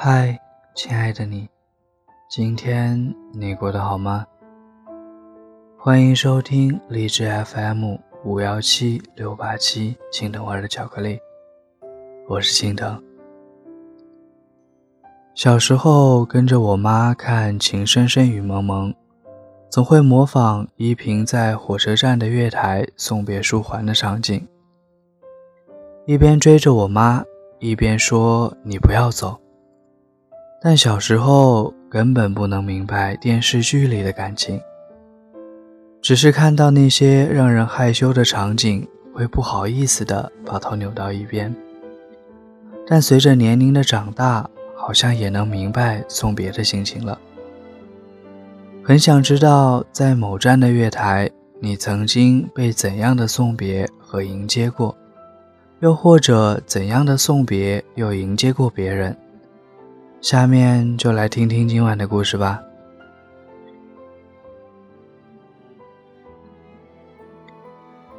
嗨，亲爱的你，今天你过得好吗？欢迎收听荔枝 FM 五幺七六八七青藤味的巧克力，我是青藤。小时候跟着我妈看《情深深雨蒙蒙》，总会模仿依萍在火车站的月台送别书桓的场景，一边追着我妈，一边说：“你不要走。”但小时候根本不能明白电视剧里的感情，只是看到那些让人害羞的场景，会不好意思的把头扭到一边。但随着年龄的长大，好像也能明白送别的心情了。很想知道，在某站的月台，你曾经被怎样的送别和迎接过，又或者怎样的送别又迎接过别人。下面就来听听今晚的故事吧。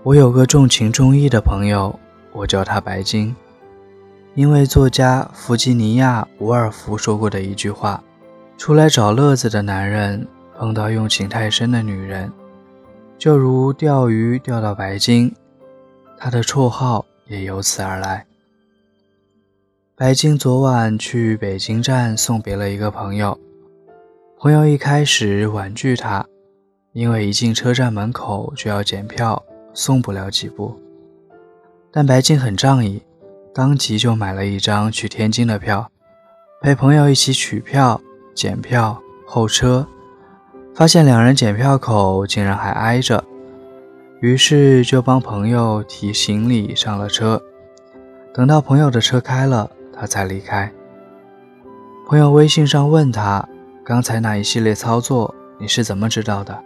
我有个重情重义的朋友，我叫他白金，因为作家弗吉尼亚·伍尔夫说过的一句话：“出来找乐子的男人碰到用情太深的女人，就如钓鱼钓到白金。”他的绰号也由此而来。白金昨晚去北京站送别了一个朋友，朋友一开始婉拒他，因为一进车站门口就要检票，送不了几步。但白金很仗义，当即就买了一张去天津的票，陪朋友一起取票、检票、候车，发现两人检票口竟然还挨着，于是就帮朋友提行李上了车。等到朋友的车开了。他才离开。朋友微信上问他：“刚才那一系列操作你是怎么知道的？”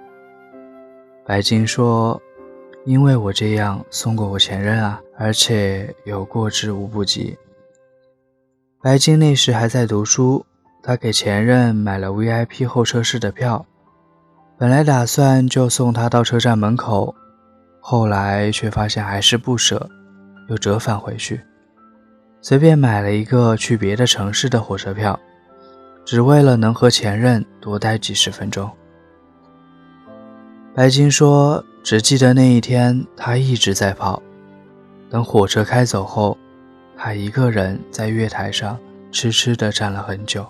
白金说：“因为我这样送过我前任啊，而且有过之无不及。”白金那时还在读书，他给前任买了 VIP 候车室的票，本来打算就送他到车站门口，后来却发现还是不舍，又折返回去。随便买了一个去别的城市的火车票，只为了能和前任多待几十分钟。白金说：“只记得那一天，他一直在跑。等火车开走后，他一个人在月台上痴痴地站了很久。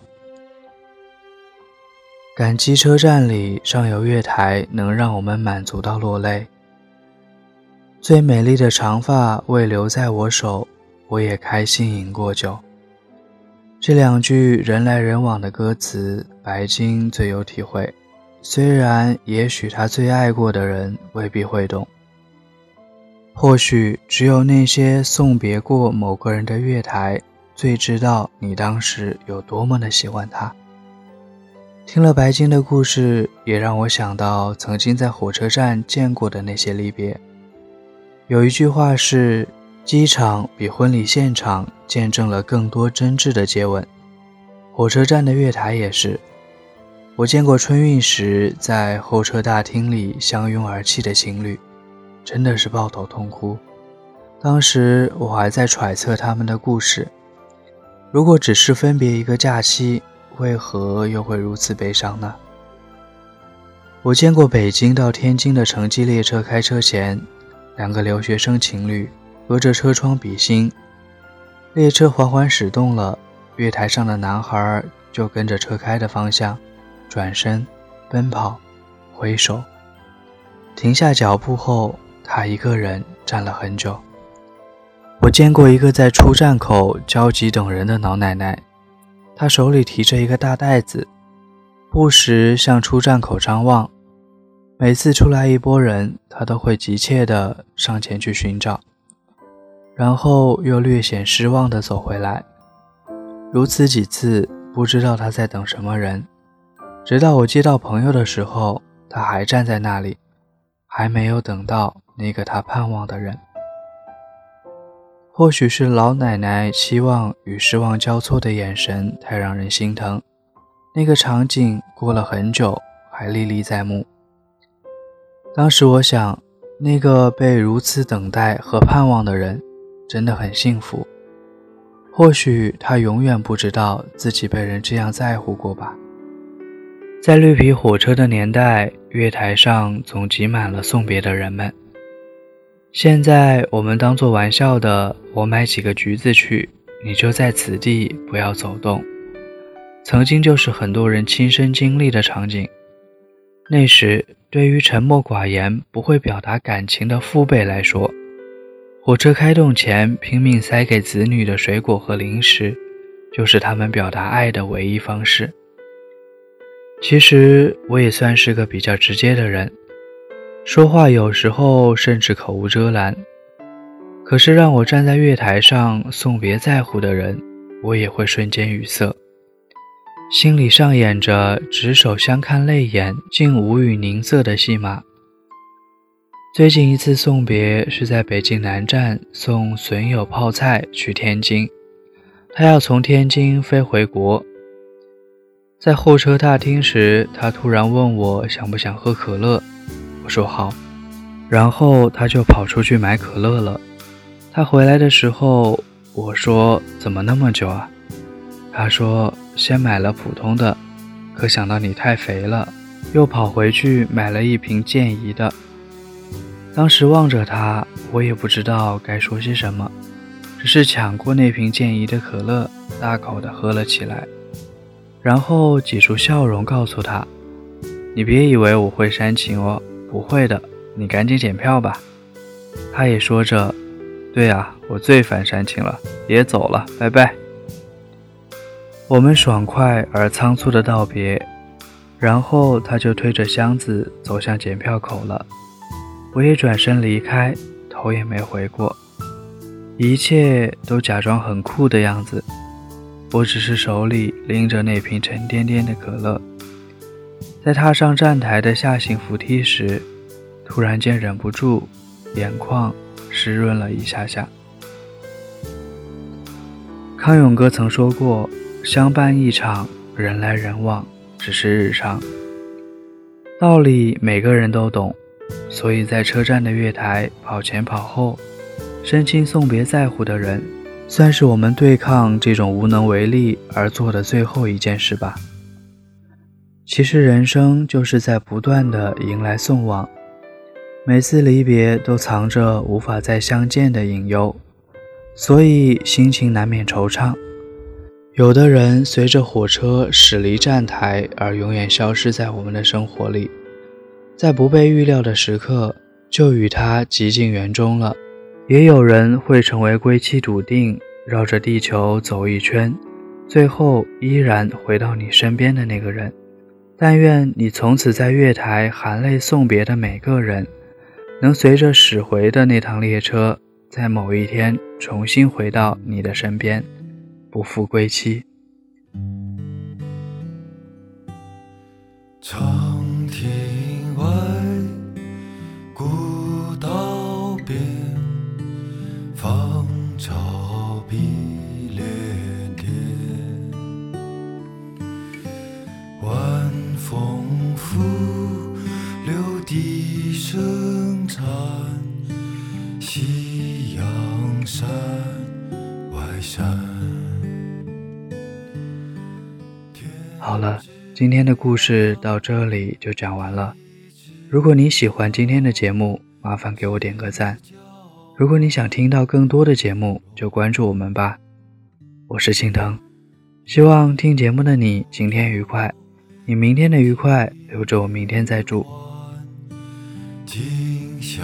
感激车站里尚有月台，能让我们满足到落泪。最美丽的长发未留在我手。”我也开心饮过酒。这两句人来人往的歌词，白金最有体会。虽然也许他最爱过的人未必会懂，或许只有那些送别过某个人的月台，最知道你当时有多么的喜欢他。听了白金的故事，也让我想到曾经在火车站见过的那些离别。有一句话是。机场比婚礼现场见证了更多真挚的接吻，火车站的月台也是。我见过春运时在候车大厅里相拥而泣的情侣，真的是抱头痛哭。当时我还在揣测他们的故事：如果只是分别一个假期，为何又会如此悲伤呢？我见过北京到天津的城际列车开车前，两个留学生情侣。隔着车窗比心，列车缓缓驶动了，月台上的男孩就跟着车开的方向，转身，奔跑，挥手，停下脚步后，他一个人站了很久。我见过一个在出站口焦急等人的老奶奶，她手里提着一个大袋子，不时向出站口张望。每次出来一拨人，她都会急切地上前去寻找，然后又略显失望地走回来。如此几次，不知道她在等什么人。直到我接到朋友的时候，她还站在那里，还没有等到那个她盼望的人。或许是老奶奶期望与失望交错的眼神太让人心疼，那个场景过了很久还历历在目。当时我想，那个被如此等待和盼望的人真的很幸福。或许他永远不知道自己被人这样在乎过吧。在绿皮火车的年代，月台上总挤满了送别的人们。现在我们当做玩笑的，我买几个橘子去，你就在此地不要走动。曾经就是很多人亲身经历的场景。那时，对于沉默寡言、不会表达感情的父辈来说，火车开动前拼命塞给子女的水果和零食，就是他们表达爱的唯一方式。其实我也算是个比较直接的人。说话有时候甚至口无遮拦，可是让我站在月台上送别在乎的人，我也会瞬间语塞，心里上演着执手相看泪眼，竟无语凝涩的戏码。最近一次送别是在北京南站送损友泡菜去天津，他要从天津飞回国，在候车大厅时，他突然问我想不想喝可乐。我说好，然后他就跑出去买可乐了。他回来的时候，我说怎么那么久啊？他说先买了普通的，可想到你太肥了，又跑回去买了一瓶健怡的。当时望着他，我也不知道该说些什么，只是抢过那瓶健怡的可乐，大口的喝了起来，然后挤出笑容告诉他：“你别以为我会煽情哦。”不会的，你赶紧检票吧。他也说着：“对啊，我最烦煽情了，别走了，拜拜。”我们爽快而仓促的道别，然后他就推着箱子走向检票口了。我也转身离开，头也没回过，一切都假装很酷的样子。我只是手里拎着那瓶沉甸甸的可乐。在踏上站台的下行扶梯时，突然间忍不住，眼眶湿润了一下下。康永哥曾说过：“相伴一场，人来人往，只是日常。”道理每个人都懂，所以在车站的月台跑前跑后，深情送别在乎的人，算是我们对抗这种无能为力而做的最后一件事吧。其实人生就是在不断的迎来送往，每次离别都藏着无法再相见的隐忧，所以心情难免惆怅。有的人随着火车驶离站台而永远消失在我们的生活里，在不被预料的时刻就与他极尽缘终了；也有人会成为归期笃定，绕着地球走一圈，最后依然回到你身边的那个人。但愿你从此在月台含泪送别的每个人，能随着驶回的那趟列车，在某一天重新回到你的身边，不负归期。芳草碧连天晚风拂柳笛声残夕阳山外山好了今天的故事到这里就讲完了。如果你喜欢今天的节目麻烦给我点个赞。如果你想听到更多的节目，就关注我们吧。我是心疼，希望听节目的你今天愉快。你明天的愉快，留着我明天再祝。今宵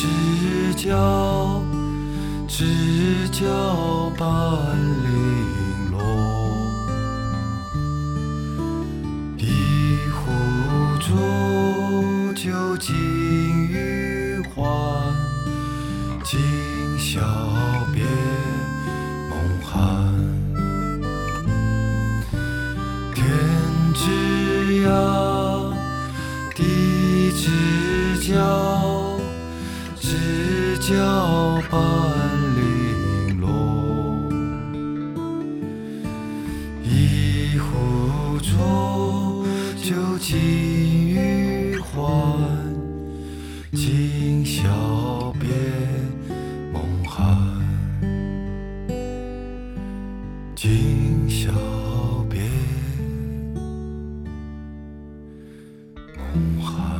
知交，知交半零落。一壶浊酒尽余欢，今宵尽余欢今宵别梦寒今宵别梦寒。